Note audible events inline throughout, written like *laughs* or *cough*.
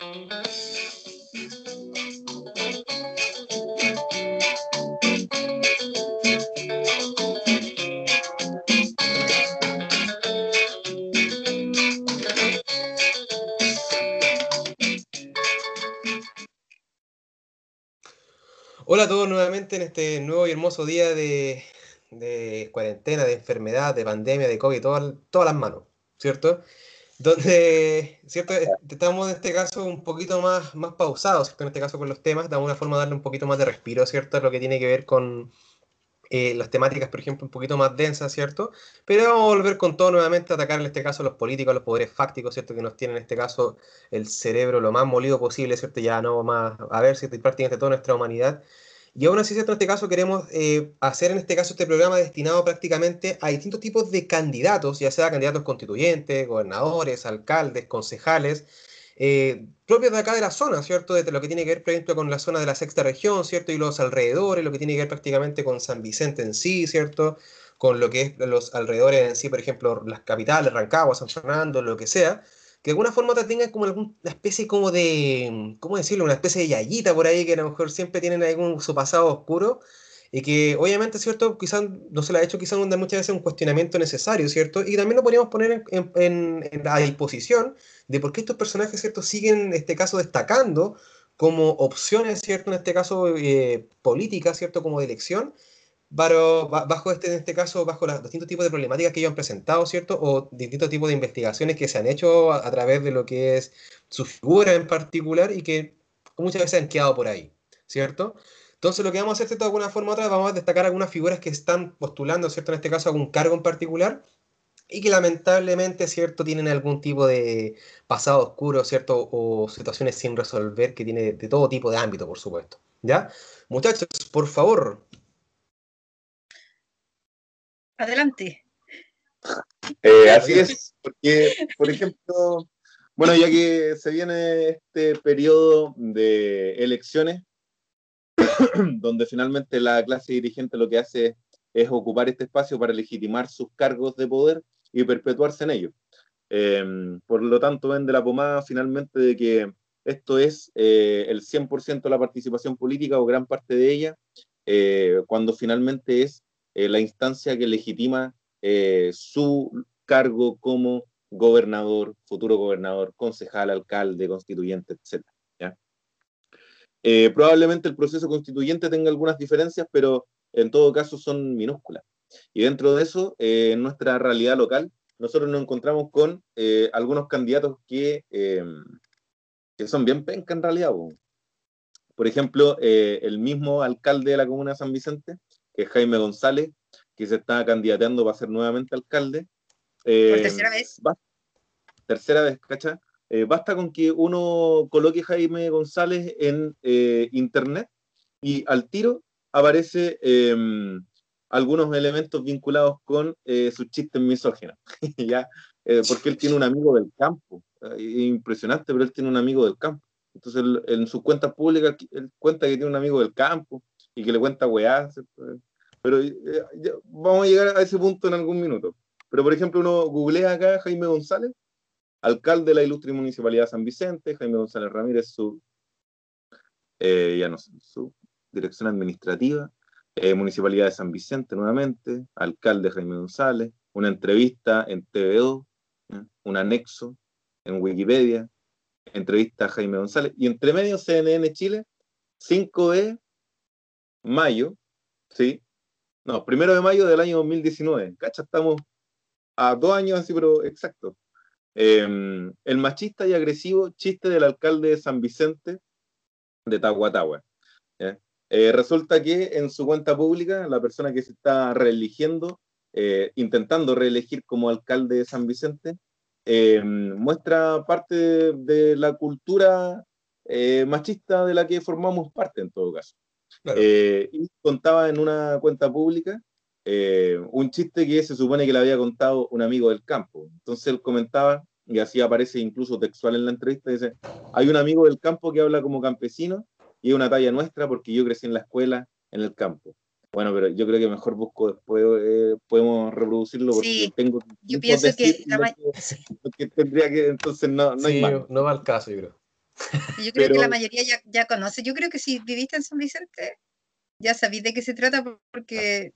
Hola a todos nuevamente en este nuevo y hermoso día de, cuarentena, de enfermedad, de pandemia, de COVID, todas, todas las manos, ¿cierto? Donde, ¿cierto? Estamos en este caso un poquito más, más pausados, ¿cierto? En este caso con los temas, de alguna forma darle un poquito más de respiro, ¿cierto? Lo que tiene que ver con, eh, las temáticas, por ejemplo, un poquito más densas, ¿cierto? Pero vamos a volver con todo nuevamente a atacar en este caso a los políticos, a los poderes fácticos, ¿cierto? Que nos tienen en este caso el cerebro lo más molido posible, ¿cierto? Ya no más, a ver, si prácticamente toda nuestra humanidad. Y aún así. En este caso queremos eh, hacer en este caso este programa destinado prácticamente a distintos tipos de candidatos, ya sea candidatos constituyentes, gobernadores, alcaldes, concejales, eh, propios de acá de la zona, ¿cierto? De lo que tiene que ver, por ejemplo, con la zona de la sexta región, ¿cierto? Y los alrededores, lo que tiene que ver prácticamente con San Vicente en sí, ¿cierto? Con lo que es los alrededores en sí, por ejemplo, las capitales, Rancagua, San Fernando, lo que sea, que de alguna forma te tengan como alguna especie como de, ¿cómo decirlo? Una especie de yayita por ahí que a lo mejor siempre tienen algún su pasado oscuro y que obviamente, ¿cierto? Quizás no se le ha hecho quizás muchas veces un cuestionamiento necesario, ¿cierto? Y también lo podríamos poner en, a disposición de por qué estos personajes, ¿cierto? Siguen, en este caso, destacando como opciones, ¿cierto? En este caso, eh, políticas, ¿cierto? Como de elección, bajo este, en este caso, bajo los distintos tipos de problemáticas que ellos han presentado, ¿cierto? O distintos tipos de investigaciones que se han hecho a, través de lo que es su figura en particular y que muchas veces han quedado por ahí, ¿cierto? Entonces lo que vamos a hacer de alguna forma u otra, vamos a destacar algunas figuras que están postulando, ¿cierto? En este caso algún cargo en particular y que lamentablemente, ¿cierto? Tienen algún tipo de pasado oscuro, ¿cierto? O situaciones sin resolver que tiene de todo tipo de ámbito, por supuesto. ¿Ya? Muchachos, por favor. Adelante. Eh, así es, porque, por ejemplo, bueno, ya que se viene este periodo de elecciones, *coughs* donde finalmente la clase dirigente lo que hace es ocupar este espacio para legitimar sus cargos de poder y perpetuarse en ellos. Em, por lo tanto, vende la pomada finalmente de que esto es eh, el 100% de la participación política o gran parte de ella, eh, cuando finalmente es eh, la instancia que legitima su cargo como gobernador, futuro gobernador, concejal, alcalde, constituyente, etc. Eh, probablemente el proceso constituyente tenga algunas diferencias, pero en todo caso son minúsculas. Y dentro de eso, eh, en nuestra realidad local, nosotros nos encontramos con eh, algunos candidatos que, que son bien penca en realidad. Por ejemplo, el mismo alcalde de la comuna de San Vicente, que es Jaime González, que se está candidateando para ser nuevamente alcalde. ¿Por tercera vez? tercera vez, ¿cacha? Eh, basta con que uno coloque Jaime González en eh, internet y al tiro aparece em, algunos elementos vinculados con eh, sus chistes misóginos, *laughs* ¿ya? porque él tiene un amigo del campo, impresionante, pero él tiene un amigo del campo. Entonces, en sus cuentas públicas, él cuenta que tiene un amigo del campo y que le cuenta weá, pero vamos a llegar a ese punto en algún minuto. Pero, por ejemplo, uno googlea acá Jaime González alcalde de la ilustre municipalidad de San Vicente, Jaime González Ramírez, su, eh, ya no su dirección administrativa, eh, municipalidad de San Vicente nuevamente, alcalde Jaime González, una entrevista en TVO, un anexo en Wikipedia, entrevista a Jaime González, y entre medio CNN Chile, 5 de mayo, ¿sí? No, primero de mayo del año 2019, cacha, estamos a dos años así, pero exacto. Em, el machista y agresivo chiste del alcalde de San Vicente de Tahuatahua. Eh, resulta que en su cuenta pública, la persona que se está reeligiendo, eh, intentando reelegir como alcalde de San Vicente, em, muestra parte de, la cultura eh, machista de la que formamos parte en todo caso. Y contaba en una cuenta pública eh, un chiste que se supone que le había contado un amigo del campo. Entonces él comentaba, y así aparece incluso textual en la entrevista, dice, hay un amigo del campo que habla como campesino y es una talla nuestra porque yo crecí en la escuela en el campo. Bueno, pero yo creo que mejor busco después, eh, podemos reproducirlo porque tengo yo pienso que, que, tendría que, entonces no, no hay No va al caso, yo creo. Yo *laughs* creo que la mayoría ya, ya, conoce. Yo creo que si viviste en San Vicente, ya sabéis de qué se trata porque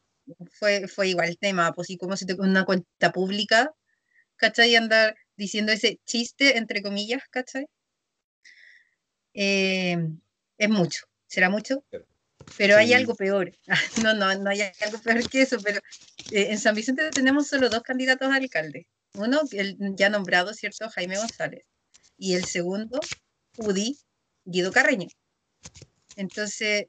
fue, fue igual el tema, pues y como si te una cuenta pública, ¿cachai? Y andar diciendo ese chiste, entre comillas, ¿cachai? Eh, es mucho, será mucho, pero hay algo peor. *laughs* no, no, no hay algo peor que eso, pero eh, en San Vicente tenemos solo dos candidatos a alcalde. Uno, el ya nombrado, ¿cierto? Jaime González. Y el segundo, UDI, Guido Carreño. Entonces,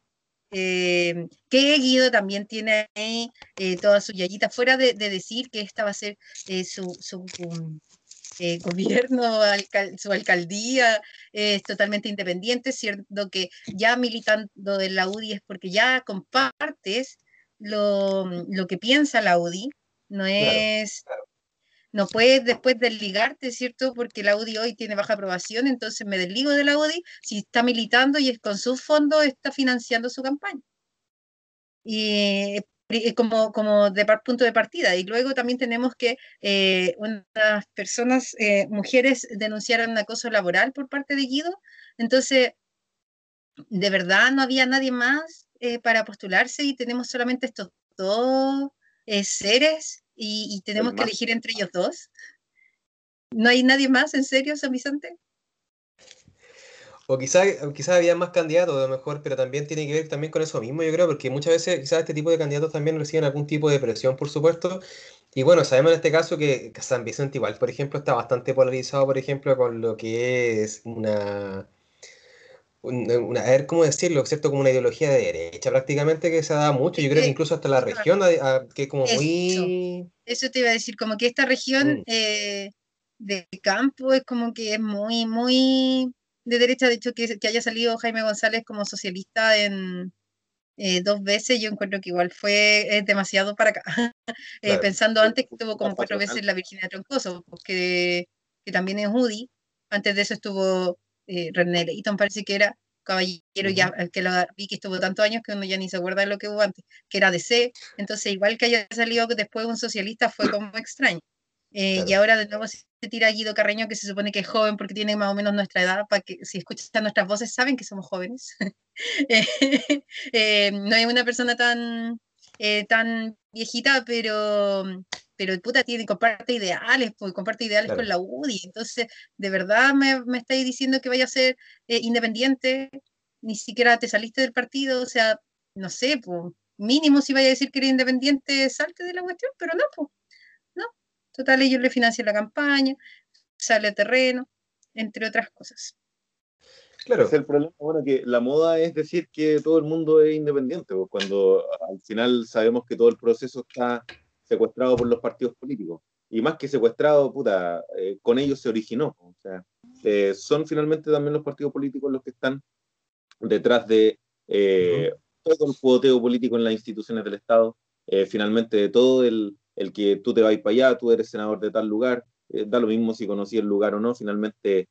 eh, que Guido también tiene ahí eh, toda su yayita, fuera de, decir que esta va a ser eh, su, su um, eh, *laughs* gobierno, su alcaldía, es totalmente independiente, cierto que ya militando en la UDI es porque ya compartes lo, lo que piensa la UDI, no es... No puedes después desligarte, ¿cierto? Porque la UDI hoy tiene baja aprobación, entonces me desligo de la UDI si está militando y es con sus fondos está financiando su campaña. Y como, como de punto de partida. Y luego también tenemos que eh, unas personas, eh, mujeres, denunciaron un acoso laboral por parte de Guido. Entonces, de verdad no había nadie más eh, para postularse y tenemos solamente estos dos seres y, tenemos que elegir entre ellos dos. ¿No hay nadie más, en serio, San Vicente? O quizá, quizá había más candidatos, a lo mejor, pero también tiene que ver también con eso mismo, yo creo, porque muchas veces quizás este tipo de candidatos también reciben algún tipo de presión, por supuesto. Y bueno, sabemos en este caso que San Vicente igual, por ejemplo, está bastante polarizado, por ejemplo, con lo que es una, una, a ver cómo decirlo, ¿cierto? Como una ideología de derecha prácticamente que se da mucho, yo creo que incluso hasta la región, que es como muy... Eso te iba a decir, como que esta región mm. eh, de campo es como que es muy, muy de derecha, de hecho que, que haya salido Jaime González como socialista en eh, dos veces, yo encuentro que igual fue demasiado para acá, *laughs* eh, pensando antes que tuvo como cuatro veces la Virginia Troncoso, porque que también es Judy, antes de eso estuvo eh, René Leighton, parece que era caballero, ya que la vi que estuvo tantos años que uno ya ni se acuerda de lo que hubo antes, que era DC, entonces igual que haya salido después un socialista fue como extraño. Eh, y ahora de nuevo se tira Guido Carreño, que se supone que es joven porque tiene más o menos nuestra edad, para que si escuchan nuestras voces saben que somos jóvenes. *laughs* Eh, no es una persona tan, tan viejita, pero pero puta tiene, comparte ideales, pues comparte ideales con la UDI, entonces de verdad me, me estáis diciendo que vaya a ser eh, independiente, ni siquiera te saliste del partido, o sea, no sé, pues mínimo si vaya a decir que eres independiente, salte de la cuestión, pero no, pues, no, total ellos le financian la campaña, sale a terreno, entre otras cosas. Claro. Es el problema, bueno, que la moda es decir que todo el mundo es independiente, pues, cuando al final sabemos que todo el proceso está secuestrado por los partidos políticos. Y más que secuestrado, puta, eh, con ellos se originó. O sea, eh, son finalmente también los partidos políticos los que están detrás de eh, todo el cuoteo político en las instituciones del Estado, finalmente de todo el, el, que tú te vas para allá, tú eres senador de tal lugar, da lo mismo si conocí el lugar o no, finalmente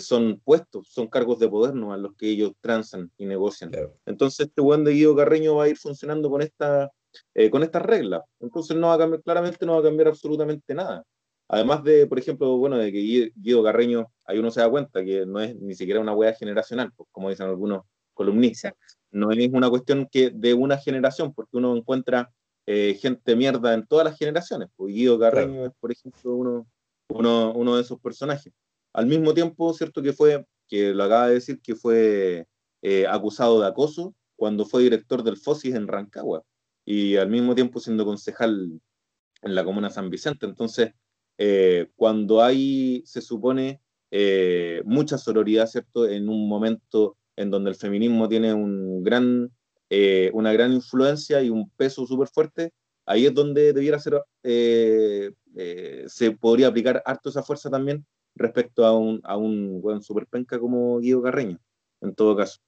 son puestos, son cargos de poder ¿no? a los que ellos transan y negocian. Entonces, este buen de Guido Carreño va a ir funcionando con esta eh, con estas reglas. Entonces no va a cambiar, claramente no va a cambiar absolutamente nada. Además de, por ejemplo, bueno, de que Guido Carreño, ahí uno se da cuenta que no es ni siquiera una hueá generacional, pues, como dicen algunos columnistas. No es una cuestión que de una generación, porque uno encuentra eh, gente mierda en todas las generaciones. Pues Guido Carreño es, por ejemplo, uno, uno, uno, de esos personajes. Al mismo tiempo, cierto que fue, que lo acaba de decir, que fue eh, acusado de acoso cuando fue director del FOSIS en Rancagua y al mismo tiempo siendo concejal en la comuna San Vicente. Entonces, eh, cuando hay, se supone, eh, mucha sororidad, ¿cierto? En un momento en donde el feminismo tiene un gran, eh, una gran influencia y un peso súper fuerte, ahí es donde debiera ser, se podría aplicar harto esa fuerza también respecto a un, a un buen superpenca como Guido Carreño, en todo caso.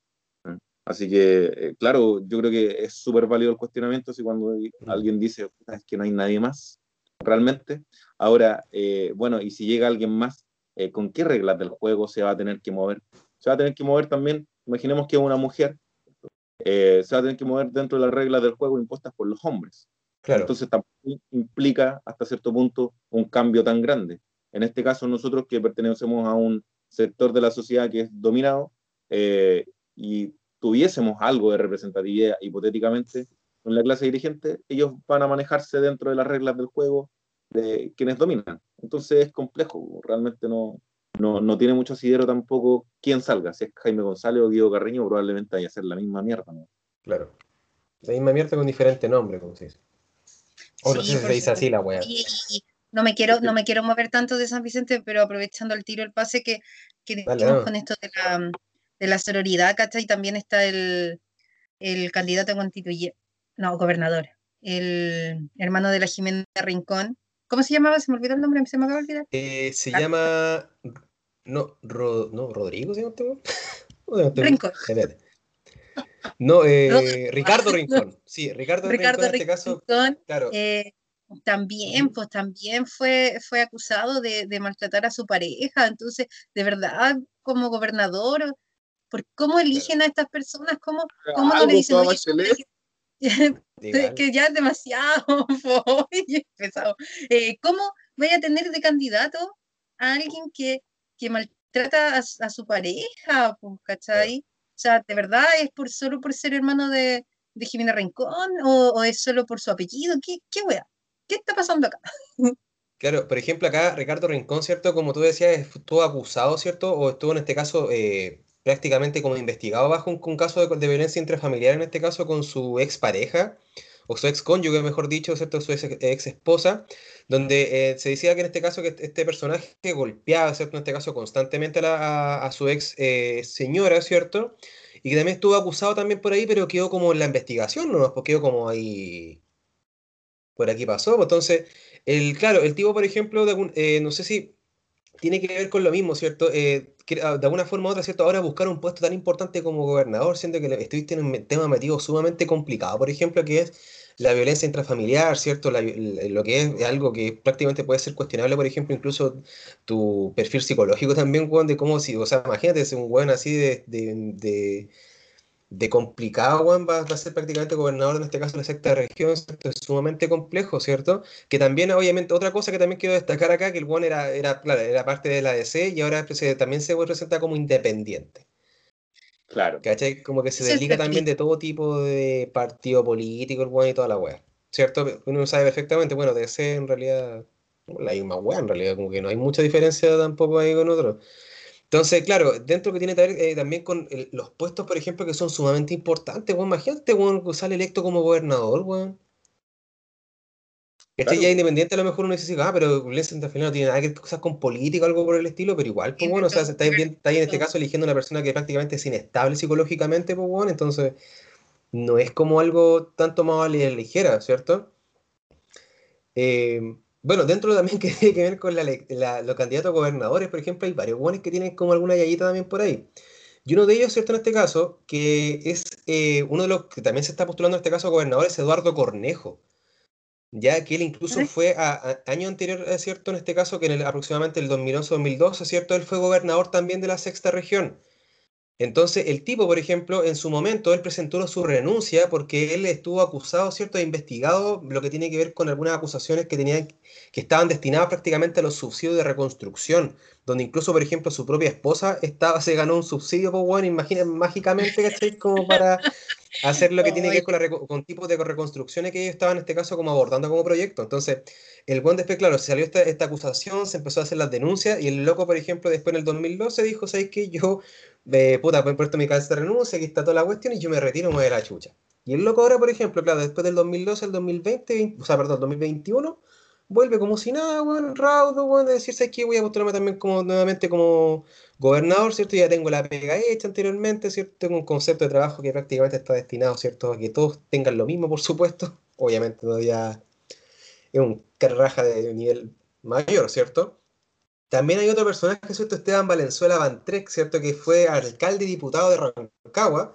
Así que, eh, claro, yo creo que es súper válido el cuestionamiento si cuando mm. alguien dice es que no hay nadie más, realmente. Ahora, eh, bueno, y si llega alguien más, eh, ¿con qué reglas del juego se va a tener que mover? Se va a tener que mover también, imaginemos que una mujer, se va a tener que mover dentro de las reglas del juego impuestas por los hombres. Claro. Entonces tampoco implica hasta cierto punto un cambio tan grande. En este caso, nosotros que pertenecemos a un sector de la sociedad que es dominado eh, y tuviésemos algo de representatividad hipotéticamente en la clase dirigente, ellos van a manejarse dentro de las reglas del juego de quienes dominan. Entonces es complejo, realmente no, no, no tiene mucho asidero tampoco quién salga. Si es Jaime González o Diego Carreño, probablemente vaya a ser la misma mierda. ¿no? Claro. La misma mierda con diferente nombre, como se dice. O no sé si se dice así la weá. No me, quiero, no me quiero mover tanto de San Vicente, pero aprovechando el tiro, el pase que, que con esto de la, de la sororidad, ¿cachai? También está el, el candidato constituyente, no, gobernador, el hermano de la Jimena Rincón. ¿Cómo se llamaba? Se me olvidó el nombre, se me acaba de olvidar. Eh, se llama. No, no, Rodrigo se llama este *laughs* Rincón. No, eh, Ricardo *laughs* Rincón. Sí, Ricardo, Ricardo Rincón, en este caso. Claro. Eh, también, pues también fue, fue acusado de, de, maltratar a su pareja. Entonces, de verdad, como gobernador, ¿por cómo eligen a estas personas? ¿Cómo, cómo no le dicen, *laughs* que ya es demasiado, *laughs* *laughs* pesado. Eh, ¿Cómo voy a tener de candidato a alguien que, que maltrata a, su pareja? Pues, ¿Cachai? O sea, ¿de verdad es por solo por ser hermano de, de Jimena Rincón? ¿O, es solo por su apellido? ¿Qué, qué wea? ¿Qué está pasando acá? Claro, por ejemplo, acá Ricardo Rincón, ¿cierto? Como tú decías, estuvo acusado, ¿cierto? O estuvo en este caso eh, prácticamente como investigado bajo un, caso de, violencia intrafamiliar, en este caso con su expareja, o su ex cónyuge, mejor dicho, ¿cierto? su ex, esposa, donde eh, se decía que en este caso que este personaje golpeaba, ¿cierto? En este caso constantemente a, su ex eh, señora, ¿cierto? Y que también estuvo acusado también por ahí, pero quedó como en la investigación, ¿no? Porque quedó como ahí... Por aquí pasó. Pues, entonces, el, claro, el tipo, por ejemplo, de, eh, no sé si tiene que ver con lo mismo, ¿cierto? De alguna forma u otra, ¿cierto? Ahora buscar un puesto tan importante como gobernador, siendo que estuviste en un tema metido sumamente complicado, por ejemplo, que es la violencia intrafamiliar, ¿cierto? lo que es, algo que prácticamente puede ser cuestionable, por ejemplo, incluso tu perfil psicológico también, Juan, de cómo si, o sea, imagínate ser un buen así de complicado, Juan, va, a ser prácticamente gobernador, en este caso, de la sexta región, Es sumamente complejo, ¿cierto? Que también, obviamente, otra cosa que también quiero destacar acá, que el Juan era, era, claro, era parte de la DC y ahora también se presenta como independiente. Claro. ¿Cachai? Como que se desliga también de todo tipo de partido político, el Juan y toda la wea. ¿Cierto? Uno sabe perfectamente, bueno, DC en realidad, la misma wea, en realidad, como que no hay mucha diferencia tampoco ahí con otros. Entonces, claro, dentro que tiene que ver eh, también con los puestos, por ejemplo, que son sumamente importantes, weón. Imagínate, weón, que sale electo como gobernador, weón. Este ya independiente, a lo mejor uno dice, ah, pero Glenn al final no tiene nada que ver cosas con política o algo por el estilo, pero igual, pues bueno, o sea, está, bien, está ahí en este caso eligiendo una persona que prácticamente es inestable psicológicamente, pues bueno, entonces no es como algo tanto más a ligera, ¿cierto? Eh, bueno, dentro también que tiene que ver con los candidatos a gobernadores, por ejemplo, hay varios buenos que tienen como alguna yayita también por ahí. Y uno de ellos, ¿cierto? En este caso, que es eh, uno de los que también se está postulando en este caso a gobernador, es Eduardo Cornejo. Ya que él incluso fue a, año anterior, ¿cierto? En este caso, que en el, aproximadamente el 2011-2012, ¿cierto? Él fue gobernador también de la sexta región. Entonces, el tipo, por ejemplo, en su momento, él presentó su renuncia porque él estuvo acusado, ¿cierto?, e investigado lo que tiene que ver con algunas acusaciones que tenían, que estaban destinadas prácticamente a los subsidios de reconstrucción, donde incluso, por ejemplo, su propia esposa estaba, se ganó un subsidio, pues bueno, imaginen mágicamente, ¿cachai? Como para hacer lo que tiene que ver con, con tipos de reconstrucciones que ellos estaban, en este caso, como abordando como proyecto. Entonces, el buen después, claro, se salió esta, esta acusación, se empezó a hacer las denuncias, y el loco, por ejemplo, después en el 2012 dijo, ¿sabes qué? Yo de puta, pues he puesto mi cabeza de renuncia, aquí está toda la cuestión y yo me retiro, me a la chucha. Y el loco ahora, por ejemplo, claro, después del 2012 al 2020, o sea, perdón, 2021, vuelve como si nada, weón, raudo, weón, de decir, ¿sabes qué? Voy a postularme también como, nuevamente como gobernador, ¿cierto? Ya tengo la pega hecha anteriormente, ¿cierto? Tengo un concepto de trabajo que prácticamente está destinado, ¿cierto? A que todos tengan lo mismo, por supuesto. *laughs* Obviamente todavía es un carraja de nivel mayor, ¿cierto? También hay otro personaje, ¿cierto? Esteban Valenzuela Bantrec, ¿cierto? Que fue alcalde y diputado de Rancagua,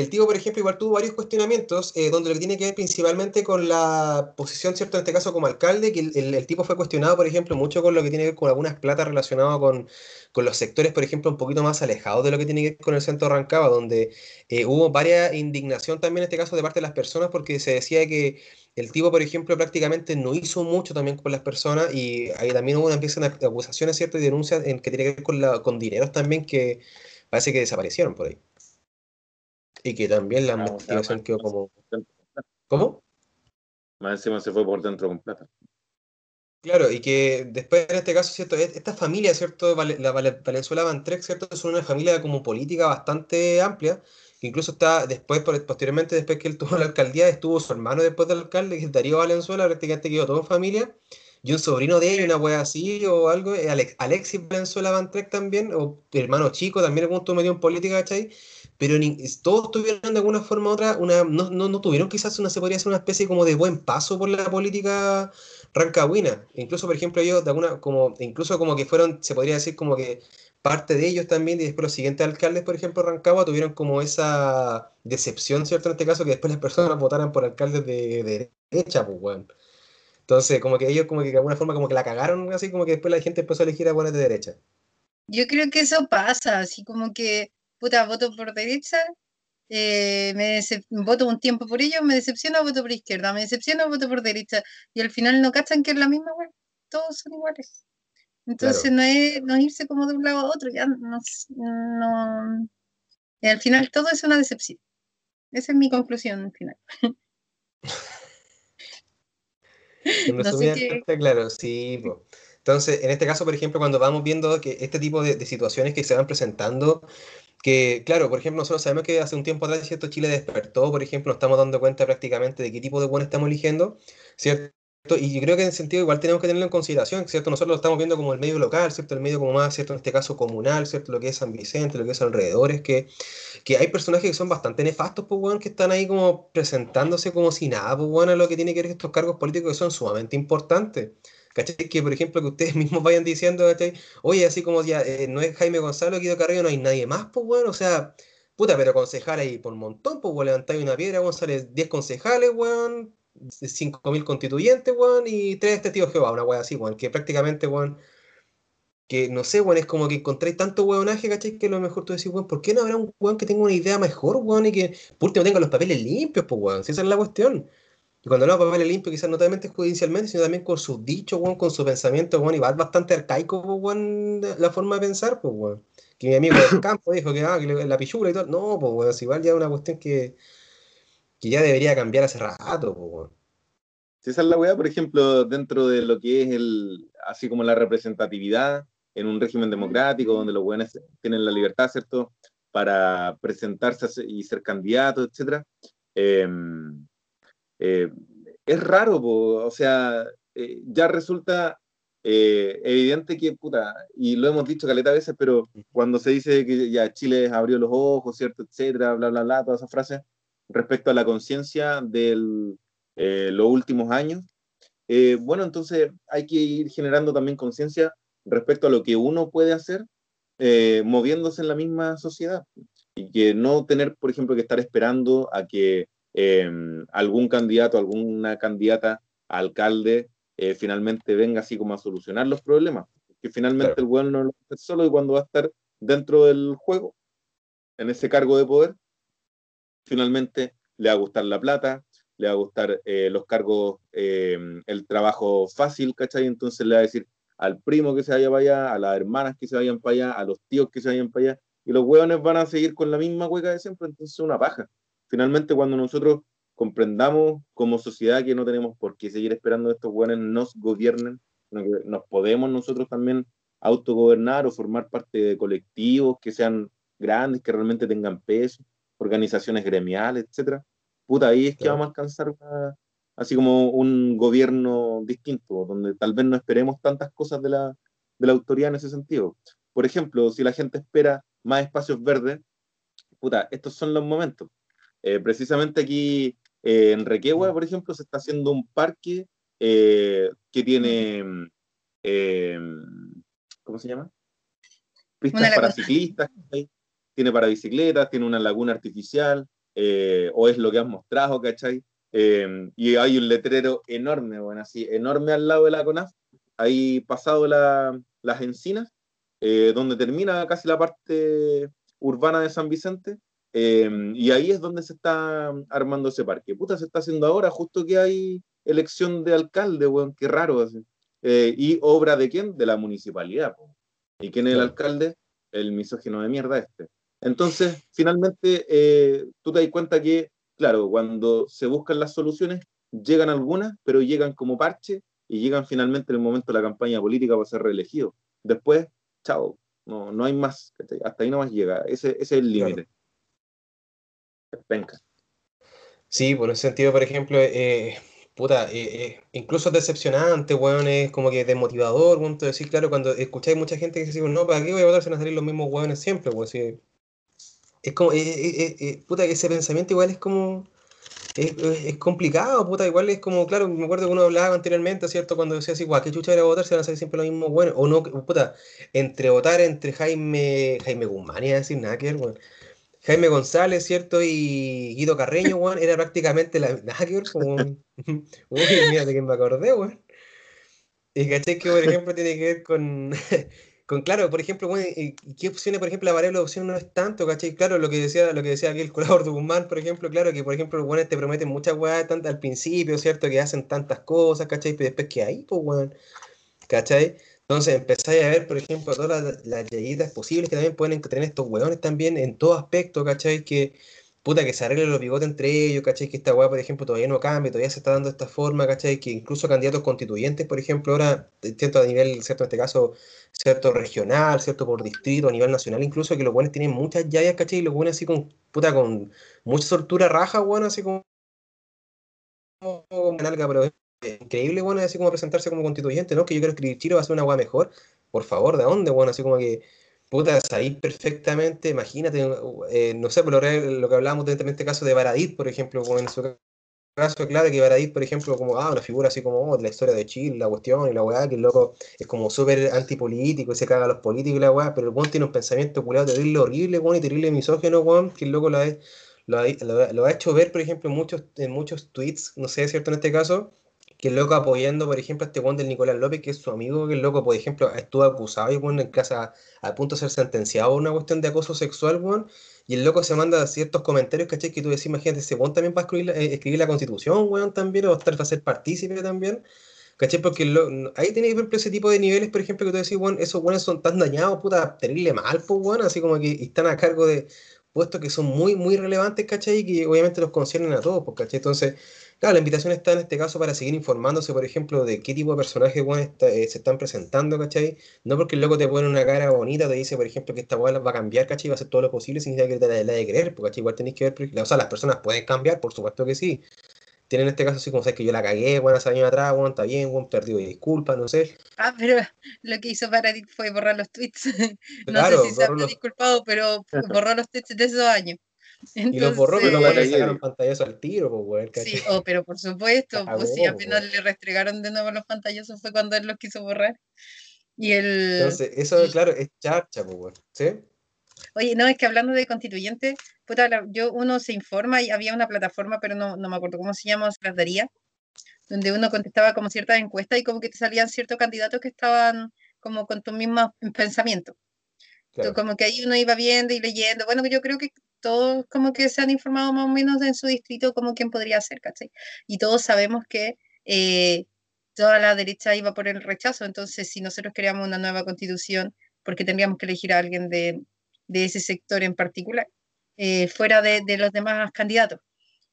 el tipo, por ejemplo, igual tuvo varios cuestionamientos, eh, donde lo que tiene que ver principalmente con la posición, ¿cierto? En este caso como alcalde, que el, el, tipo fue cuestionado, por ejemplo, mucho con lo que tiene que ver con algunas platas relacionadas con, con, los sectores, por ejemplo, un poquito más alejados de lo que tiene que ver con el centro de Rancagua, donde eh, hubo varias indignación también en este caso de parte de las personas, porque se decía que el tipo, por ejemplo, prácticamente no hizo mucho también con las personas y ahí también hubo una empieza de acusaciones, ¿cierto? Y denuncias en que tiene que ver con, la, con dineros también que parece que desaparecieron por ahí. Y que también la investigación quedó como... ¿Cómo? Más encima se fue por dentro con plata. Claro, y que después en este caso, ¿cierto? Esta familia, ¿cierto? La Valenzuela Bantrek, ¿cierto? Es una familia como política bastante amplia, que incluso está después, posteriormente, después que él tuvo la alcaldía, estuvo su hermano después del alcalde, que es Darío Valenzuela, prácticamente quedó todo en familia, y un sobrino de él, una wea así, o algo, Alexis Valenzuela Bantrek también, o hermano chico, también punto medio en política, ¿cachai? Pero todos tuvieron de alguna forma u otra, una, no, no, no, tuvieron quizás una, se podría hacer una especie como de buen paso por la política rancagüina. Incluso, por ejemplo, ellos de alguna, como, incluso como que fueron, se podría decir como que parte de ellos también, y después los siguientes alcaldes, por ejemplo, Rancagua, tuvieron como esa decepción, ¿cierto? En este caso, que después las personas votaran por alcaldes de, derecha, pues, bueno. Entonces, como que ellos como que de alguna forma como que la cagaron, así como que después la gente empezó a elegir a buenas de derecha. Yo creo que eso pasa, así como que puta, voto por derecha, eh, me voto un tiempo por ellos, me decepciona, voto por izquierda, me decepciona, voto por derecha, y al final no cachan que es la misma, güey, todos son iguales. Entonces no, es, no irse como de un lado a otro, ya no, no, y al final todo es una decepción. Esa es mi conclusión final. *laughs* no sé claro, sí. Entonces, en este caso, por ejemplo, cuando vamos viendo que este tipo de, de situaciones que se van presentando, que, claro, por ejemplo, nosotros sabemos que hace un tiempo atrás, ¿cierto? Chile despertó, por ejemplo, nos estamos dando cuenta prácticamente de qué tipo de bueno estamos eligiendo, ¿cierto? Y yo creo que en ese sentido igual tenemos que tenerlo en consideración, ¿cierto? Nosotros lo estamos viendo como el medio local, ¿cierto? El medio como más, ¿cierto? En este caso comunal, ¿cierto? Lo que es San Vicente, lo que es alrededores, que, que hay personajes que son bastante nefastos, pues, bueno, que están ahí como presentándose como si nada, pues, bueno, lo que tiene que ver estos cargos políticos que son sumamente importantes. ¿Cachai? Que, por ejemplo, que ustedes *laughs* mismos vayan diciendo, ¿cachai? Oye, así como ya eh, no es Jaime Gonzalo, Guido Carrillo, no hay nadie más, pues, bueno, o sea, puta, pero concejales ahí por montón, pues, weón, levantáis una piedra, sale 10 concejales, weón, 5.000 constituyentes, weón, y 3 testigos Jehová, una weón así, weón, que prácticamente, weón, que no sé, weón, es como que encontráis tanto weonaje, ¿cachai? Que a lo mejor tú decís, weón, ¿por qué no habrá un weón que tenga una idea mejor, weón, y que por último tenga los papeles limpios, pues, weón, si esa es la cuestión. Y cuando hablamos de papel limpio, quizás no solamente judicialmente, sino también con sus dichos, con su pensamiento, bueno, y va bastante arcaico, bueno, la forma de pensar, pues, bueno. Que mi amigo del campo dijo que, ah, la pichura y todo. No, pues, bueno, igual ya es una cuestión que, que ya debería cambiar hace rato, pues, bueno. Si esa es la weá, por ejemplo, dentro de lo que es el, así como la representatividad en un régimen democrático, donde los buenos tienen la libertad, ¿cierto?, para presentarse y ser candidatos. Eh, eh, es raro, o sea, eh, ya resulta eh, evidente que, puta, y lo hemos dicho caleta a veces, pero cuando se dice que ya Chile abrió los ojos, ¿cierto?, etcétera, bla, bla, bla, todas esas frases, respecto a la conciencia de los últimos años, bueno, entonces hay que ir generando también conciencia respecto a lo que uno puede hacer moviéndose en la misma sociedad y que no tener, por ejemplo, que estar esperando a que Em, algún candidato, alguna candidata a alcalde eh, finalmente venga así como a solucionar los problemas. Que finalmente el bueno no lo hace solo y cuando va a estar dentro del juego, en ese cargo de poder, finalmente le va a gustar la plata, le va a gustar eh, los cargos, em, el trabajo fácil, ¿cachai? Entonces le va a decir al primo que se vaya para allá, a las hermanas que se vayan para allá, a los tíos que se vayan para allá, y los hueones van a seguir con la misma hueca de siempre, entonces es una paja finalmente cuando nosotros comprendamos como sociedad que no tenemos por qué seguir esperando que estos buenos nos gobiernen, nos podemos nosotros también autogobernar o formar parte de colectivos que sean grandes, que realmente tengan peso, organizaciones gremiales, etcétera. Puta, ahí es que vamos a alcanzar así como un gobierno distinto, donde tal vez no esperemos tantas cosas de la, de la autoridad en ese sentido. Por ejemplo, si la gente espera más espacios verdes, puta, estos son los momentos. Eh, precisamente aquí eh, en Requehua, por ejemplo, se está haciendo un parque eh, que tiene, ¿cómo se llama? Pistas para ciclistas, tiene para bicicletas, tiene una laguna artificial, o es lo que han mostrado, ¿cachai? Eh, y hay un letrero enorme, bueno, así, enorme al lado de la CONAF, ahí pasado las encinas, donde termina casi la parte urbana de San Vicente, y ahí es donde se está armando ese parque. Puta, se está haciendo ahora, justo que hay elección de alcalde, weón, qué raro. Así. ¿Y obra de quién? De la municipalidad. ¿Y quién es el alcalde? El misógino de mierda este. Entonces, finalmente, eh, tú te das cuenta que, claro, cuando se buscan las soluciones, llegan algunas, pero llegan como parche y llegan finalmente en el momento de la campaña política para ser reelegido. Después, chao, no, no hay más. Hasta ahí no más llega. Ese, ese es el límite. Venga. Sí, por ese sentido, por ejemplo, eh, puta, eh, eh, incluso es decepcionante, weón, es como que desmotivador, weón, decir, claro, cuando escucháis mucha gente que dice, no, ¿para qué voy a votar si van a salir los mismos weones siempre, weón? es como, puta, ese pensamiento igual es como, es, complicado, puta, igual es como, claro, me acuerdo que uno hablaba anteriormente, ¿cierto? Cuando decía así, guau, ¿qué chucha era votar si van a salir siempre los mismos weones? O no, puta, entre votar entre Jaime, Jaime Guzmán y decir nada que Jaime González, ¿cierto? Y Guido Carreño, weón, era prácticamente la. *laughs* Nada que como. *laughs* Uy, mira de quién me acordé, weón. Y caché que, por ejemplo, tiene que ver con. *laughs* con claro, por ejemplo, bueno, ¿qué opciones, por ejemplo, la variable opción no es tanto, ¿cachai? Claro, lo que decía, lo que decía aquí el colador de Guzmán, por ejemplo, claro, que por ejemplo, los te prometen muchas weas al principio, ¿cierto? Que hacen tantas cosas, ¿cachai? Pero después que hay, pues, weón. Entonces empezáis a ver, por ejemplo, todas las, las posibles que también pueden tener estos hueones también en todo aspecto, ¿cachai? Que puta, que se arreglen los bigotes entre ellos, ¿cachai? Que esta hueá, por ejemplo, todavía no cambia, todavía se está dando esta forma, ¿cachai? Que incluso candidatos constituyentes, por ejemplo, ahora, cierto, a nivel, cierto, en este caso, cierto, regional, cierto, por distrito, a nivel nacional, incluso, que los buenos tienen muchas yayas, ¿cachai? Y los buenos así con, puta, con mucha soltura raja, bueno, así como... como nalga, pero increíble, bueno, así como presentarse como constituyente, ¿no? Que yo creo que Chiro va a ser una hueá mejor. Por favor, ¿de dónde? Bueno, así como que, puta, ahí perfectamente, imagínate, eh, no sé, por lo, lo que hablábamos en este caso de Baradit, por ejemplo, en su caso, claro, que Baradit, por ejemplo, como, ah, una figura así como, oh, de la historia de Chile, la cuestión y la weá, que el loco es como súper antipolítico y se caga a los políticos y la weá, pero el weón tiene un pensamiento culiado terrible, horrible, weón, y terrible misógeno, weón, que el loco lo ha, lo, ha, hecho ver, por ejemplo, en muchos, en muchos tweets, no sé, ¿cierto? En este caso, que el loco apoyando, por ejemplo, a este Juan del Nicolás López, que es su amigo, que el loco, por ejemplo, estuvo acusado y bueno, en casa a, punto de ser sentenciado por una cuestión de acoso sexual, weón, y el loco se manda ciertos comentarios, ¿cachai? Que tú decís, imagínate, ese Juan también va a escribir, eh, escribir la constitución, weón, también, o estar, va a ser partícipe también. ¿Cachai? Porque ahí tiene que ver ese tipo de niveles, por ejemplo, que tú decís, weón, esos weones son tan dañados, puta, terrible mal, pues, weón, así como que están a cargo de puestos que son muy, muy relevantes, ¿cachai? Y que obviamente los conciernen a todos, pues, ¿cachai? Entonces, Claro, la invitación está en este caso para seguir informándose, por ejemplo, de qué tipo de personajes bueno, eh, se están presentando, ¿cachai? No porque el loco te pone una cara bonita, te dice, por ejemplo, que esta weá va a cambiar, ¿cachai? Va a hacer todo lo posible sin que te la, de creer, porque igual tenéis que ver, o sea, las personas pueden cambiar, por supuesto que sí. Tienen este caso así como sabes que yo la cagué, bueno, hace años atrás, bueno, está bien, bueno, perdido disculpas, no sé. Ah, pero lo que hizo Paradis fue borrar los tweets. *laughs* no sé si se ha disculpado, pero *laughs* borró los tweets de esos años *laughs* y los borró, pero no le sacaron pantallazos al tiro, pues, Sí, oh, pero por supuesto, pues sí, apenas le restregaron de nuevo los pantallazos fue cuando él los quiso borrar. Y el... Entonces, eso, claro, es charcha, pues, ¿sí? Oye, no, es que hablando de constituyente, puta, yo uno se informa y había una plataforma, pero no, no me acuerdo cómo se llama, se las daría, donde uno contestaba como ciertas encuestas y como que te salían ciertos candidatos que estaban como con tu mismo pensamiento. Como que ahí uno iba viendo y leyendo. Bueno, yo creo que todos como que se han informado más o menos en su distrito como quién podría ser, ¿cachai? Y todos sabemos que eh, toda la derecha iba por el rechazo, entonces si nosotros queríamos una nueva constitución, porque tendríamos que elegir a alguien de, de ese sector en particular, eh, fuera de, de, los demás candidatos.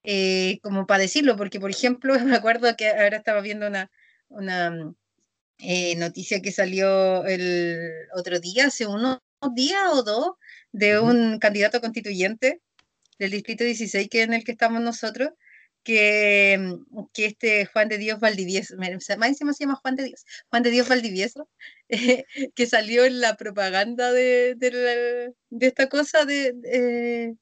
Eh, como para decirlo, porque por ejemplo, *laughs* me acuerdo que ahora estaba viendo una, una noticia que salió el otro día, hace unos días o dos, de un candidato constituyente del distrito 16, que es en el que estamos nosotros, que, mm, que este Juan de Dios Valdivieso, más encima se llama Juan de Dios, Juan de Dios Valdivieso, *laughs* que salió en la propaganda de, de, esta cosa de,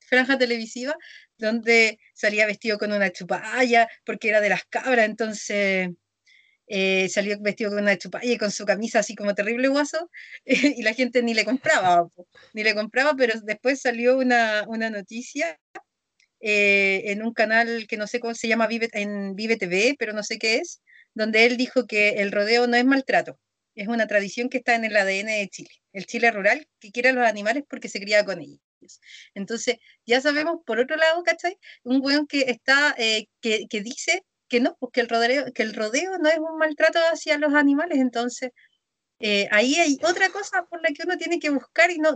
franja televisiva, donde salía vestido con una chupalla, porque era de las cabras, entonces eh, salió vestido con una chupalla y con su camisa así como terrible guaso, *laughs* y la gente ni le compraba, ni le compraba, pero después salió una, una noticia eh, en un canal que no sé cómo se llama Vive, en Vive TV, pero no sé qué es, donde él dijo que el rodeo no es maltrato, es una tradición que está en el ADN de Chile. El Chile rural que quiere a los animales porque se cría con ellos. Entonces, ya sabemos, por otro lado, ¿cachai? Un weón que está, eh, que, que, dice que no, porque pues, el rodeo, que el rodeo no es un maltrato hacia los animales, entonces eh, ahí hay otra cosa por la que uno tiene que buscar y no,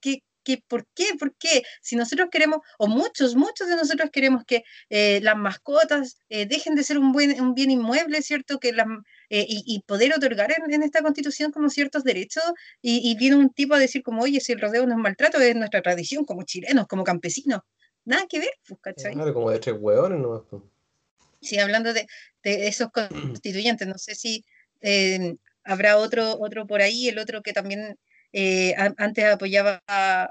que, que, ¿por qué? ¿Por qué? Si nosotros queremos, o muchos, muchos de nosotros queremos que eh, las mascotas dejen de ser un, buen, un bien inmueble, ¿cierto? Que las, y, poder otorgar en, esta constitución como ciertos derechos, y, viene un tipo a decir como, oye, si el rodeo no es maltrato, es nuestra tradición como chilenos, como campesinos. Nada que ver, pues, ¿cachai? Claro, como de tres hueones, ¿no? Sí, hablando de, de esos *clears throat* constituyentes, no sé si eh, habrá otro, otro por ahí, el otro que también eh, antes apoyaba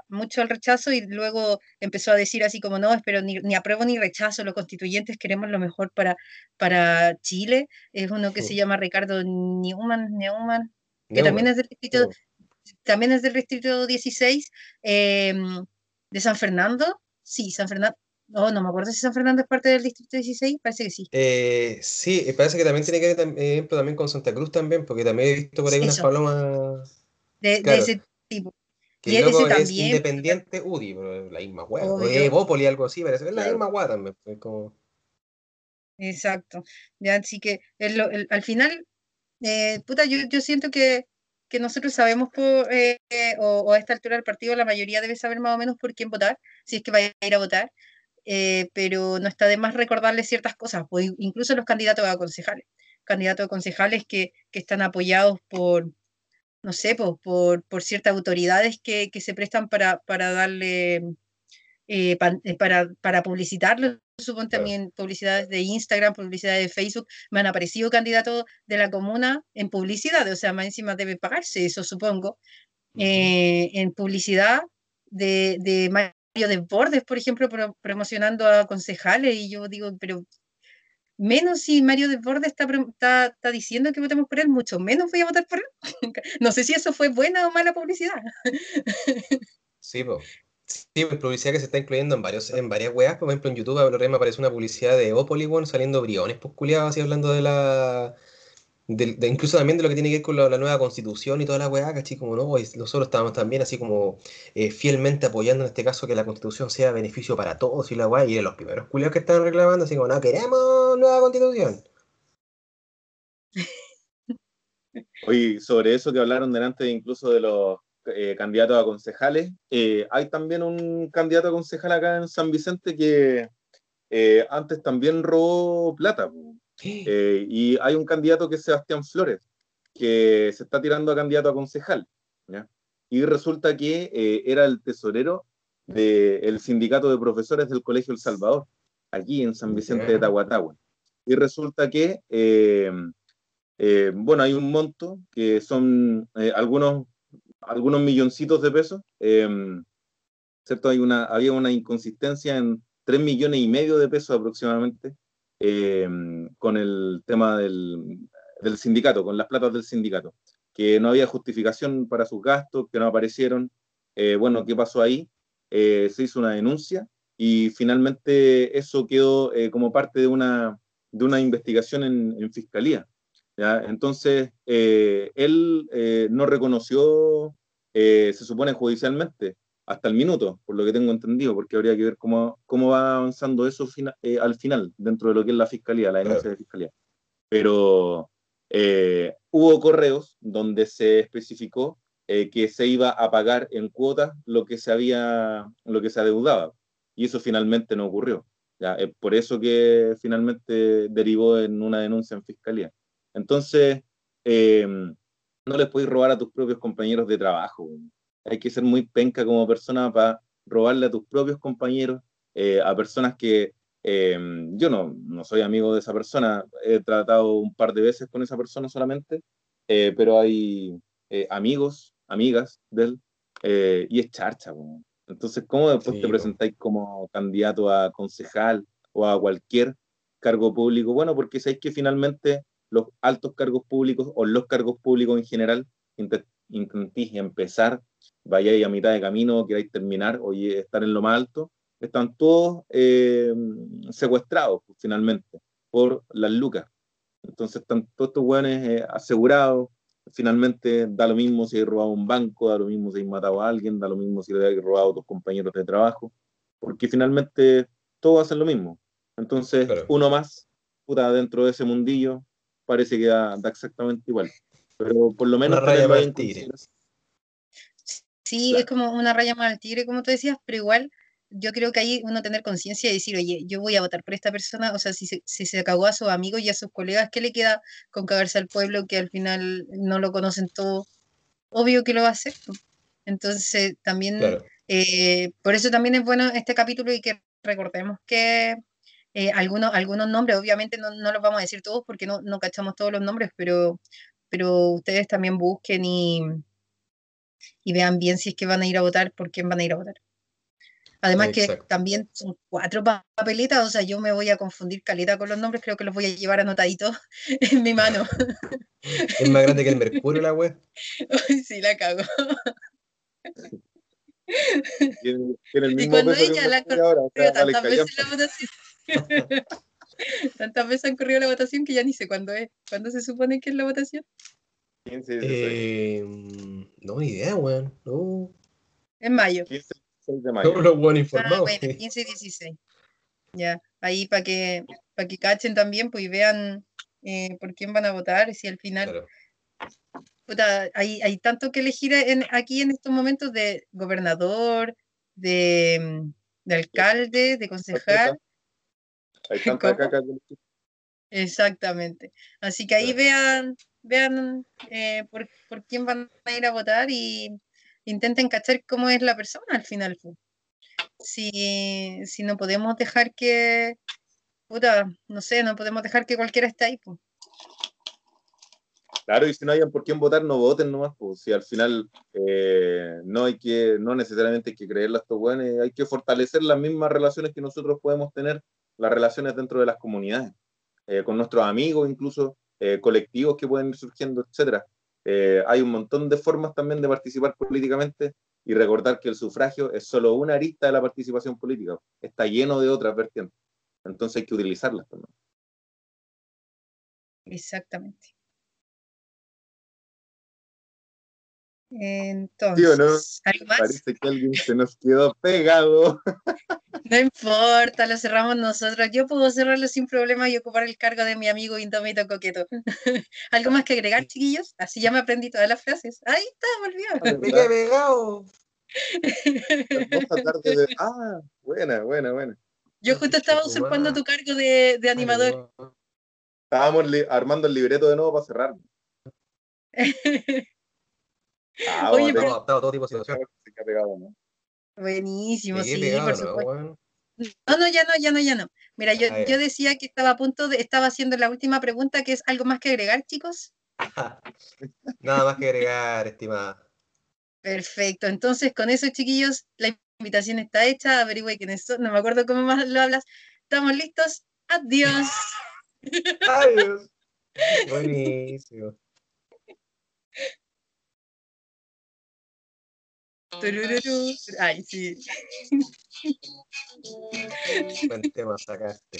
mucho el rechazo y luego empezó a decir así como no, pero ni, ni, apruebo ni rechazo, los constituyentes queremos lo mejor para, para Chile. Es uno que se llama Ricardo Neumann, Neumann que también es del distrito, también es del distrito 16 em, de San Fernando. Sí, San Fernando. Oh, no me acuerdo si San Fernando es parte del distrito 16, parece que sí. Eh, sí, parece que también tiene que ver también con Santa Cruz también, porque también he visto por ahí unas palomas de, ese tipo. Que y ese es independiente UDI, la misma hueá. O Evópoli, algo así, parece. Es la misma hueá también. como... Exacto. Ya, así que el, al final, eh, puta, yo, yo siento que, que nosotros sabemos por, eh, o, a esta altura del partido, la mayoría debe saber más o menos por quién votar, si es que va a ir a votar. Eh, pero no está de más recordarles ciertas cosas, pues incluso los candidatos a concejales, candidatos a concejales que, que están apoyados por, no sé, por, por, ciertas autoridades que, se prestan para, para darle, eh, eh, para, para publicitarlo. Supongo también publicidades de Instagram, publicidades de Facebook, me han aparecido candidatos de la comuna en publicidad, o sea, más encima debe pagarse eso, supongo, eh, en publicidad de, de Mario Desbordes, por ejemplo, promocionando a concejales, y yo digo, pero menos si Mario Desbordes está, está, diciendo que votemos por él, mucho menos voy a votar por él. *laughs* no sé si eso fue buena o mala publicidad. *laughs* sí, pues. Sí, pues publicidad que se está incluyendo en varios, en varias weas, por ejemplo en YouTube ahora me aparece una publicidad de Opolygon saliendo briones pues culiados así hablando de la de, incluso también de lo que tiene que ver con la, nueva constitución y toda la weá, ¿cachai? Como no, nosotros estábamos también así como eh, fielmente apoyando en este caso que la constitución sea beneficio para todos y la weá, y de los primeros culiados que están reclamando, así como, no, queremos nueva constitución. *laughs* Oye, sobre eso que hablaron delante incluso de los eh, candidatos a concejales, eh, hay también un candidato a concejal acá en San Vicente que antes también robó plata. *gasps* Eh, y hay un candidato que es Sebastián Flores, que se está tirando a candidato a concejal. Y resulta que eh, era el tesorero del sindicato de profesores del Colegio El Salvador, aquí en San Vicente de Tahuatahua. Y resulta que, eh, bueno, hay un monto que son algunos, algunos milloncitos de pesos, ¿cierto? Hay una, había una inconsistencia en 3 millones y medio de pesos aproximadamente eh, con el tema del, del, sindicato, con las platas del sindicato, que no había justificación para sus gastos, que no aparecieron. Eh, bueno, ¿qué pasó ahí? Eh, se hizo una denuncia y finalmente eso quedó como parte de una, de una investigación en, en fiscalía. ¿ya? Entonces, él no reconoció, se supone judicialmente, hasta el minuto, por lo que tengo entendido, porque habría que ver cómo, cómo va avanzando eso eh, al final, dentro de lo que es la fiscalía, la denuncia de fiscalía. Pero eh, hubo correos donde se especificó eh, que se iba a pagar en cuotas lo que se había, lo que se adeudaba, y eso finalmente no ocurrió. ¿ya? Es por eso que finalmente derivó en una denuncia en fiscalía. Entonces, no les puedes robar a tus propios compañeros de trabajo hay que ser muy penca como persona para robarle a tus propios compañeros, eh, a personas que eh, yo no, no soy amigo de esa persona, he tratado un par de veces con esa persona solamente, eh, pero hay amigos, amigas de él, y es charcha. Entonces, ¿cómo después te presentáis como candidato a concejal o a cualquier cargo público? Bueno, porque sabéis que finalmente los altos cargos públicos o los cargos públicos en general intentéis empezar vayáis a mitad de camino, queráis terminar o estar en lo más alto, están todos eh, secuestrados pues, finalmente por las lucas. Entonces están todos estos hueones eh, asegurados. Finalmente da lo mismo si hay robado un banco, da lo mismo si hay matado a alguien, da lo mismo si le hay robado a tus compañeros de trabajo, porque finalmente todos hacen lo mismo. Entonces, uno más, puta, dentro de ese mundillo, parece que da, exactamente igual. Pero por lo menos... Una raya más al tigre. Sí, es como una raya más al tigre, como tú decías, pero igual yo creo que ahí uno tener conciencia y decir, oye, yo voy a votar por esta persona, o sea, si se, si se cagó a sus amigos y a sus colegas, ¿qué le queda con cagarse al pueblo que al final no lo conocen todo? Obvio que lo va a hacer. Entonces, también, eh, por eso también es bueno este capítulo y que recordemos que eh, algunos, algunos nombres, obviamente no, no, los vamos a decir todos porque no, no cachamos todos los nombres, pero, pero ustedes también busquen y, y vean bien si es que van a ir a votar, por quién van a ir a votar. Además que también son cuatro papeletas, o sea, yo me voy a confundir caleta con los nombres, creo que los voy a llevar anotaditos *laughs* en mi mano. *laughs* Es más grande que el Mercurio la web. *laughs* sí, la cago. y cuando ella la corrió tantas veces la votación. *laughs* tantas veces han corrido la votación que ya ni sé cuándo es. ¿Cuándo se supone que es la votación? Eh, no, ni idea, weón. No. En mayo. 6 de mayo. Todos los buenos informados. Ah, bueno, 15 y 16. Ya, ahí para que, para que cachen también, pues y vean eh, por quién van a votar, si al final... Puta, hay, hay, tanto que elegir en, aquí en estos momentos de gobernador, de, de alcalde, de concejal. Hay *laughs* tanta caca Exactamente. Así que ahí vean, vean eh, por, por, quién van a ir a votar y, intenten cachar cómo es la persona al final. Si, si no podemos dejar que, puta, no sé, no podemos dejar que cualquiera esté ahí. Pues. Claro, y si no hayan por quién votar, no voten nomás, pues si al final eh, no hay que, no necesariamente hay que creerle a estos buenos, hay que fortalecer las mismas relaciones que nosotros podemos tener, las relaciones dentro de las comunidades, eh, con nuestros amigos, incluso eh, colectivos que pueden ir surgiendo, etcétera. Eh, hay un montón de formas también de participar políticamente y recordar que el sufragio es solo una arista de la participación política, está lleno de otras vertientes. Entonces hay que utilizarlas también. Exactamente. Entonces, Parece que alguien se nos quedó pegado. *laughs* No importa, lo cerramos nosotros. Yo puedo cerrarlo sin problema y ocupar el cargo de mi amigo Indomito Coqueto. *laughs* ¿Algo más que agregar, chiquillos? Así ya me aprendí todas las frases. Ahí está, volvió. Me quedé pegado. Ah, buena, buena, buena. Yo justo estaba usurpando tu cargo de, de animador. Estábamos armando el libreto de nuevo para cerrar. *laughs* Ah, Oye, pero... todo tipo de situación. Buenísimo, sí, por supuesto. No, no, ya no, ya no, ya no. Mira, yo, yo decía que estaba a punto de, estaba haciendo la última pregunta, que es algo más que agregar, chicos. *laughs* Nada más que agregar, estimada. Perfecto, entonces con eso, chiquillos, la invitación está hecha, averigüe quiénes son, no me acuerdo cómo más lo hablas. Estamos listos, adiós. *laughs* Adiós. *laughs* Buenísimo. トゥルルルあ、1。*laughs* こうやてまたがって。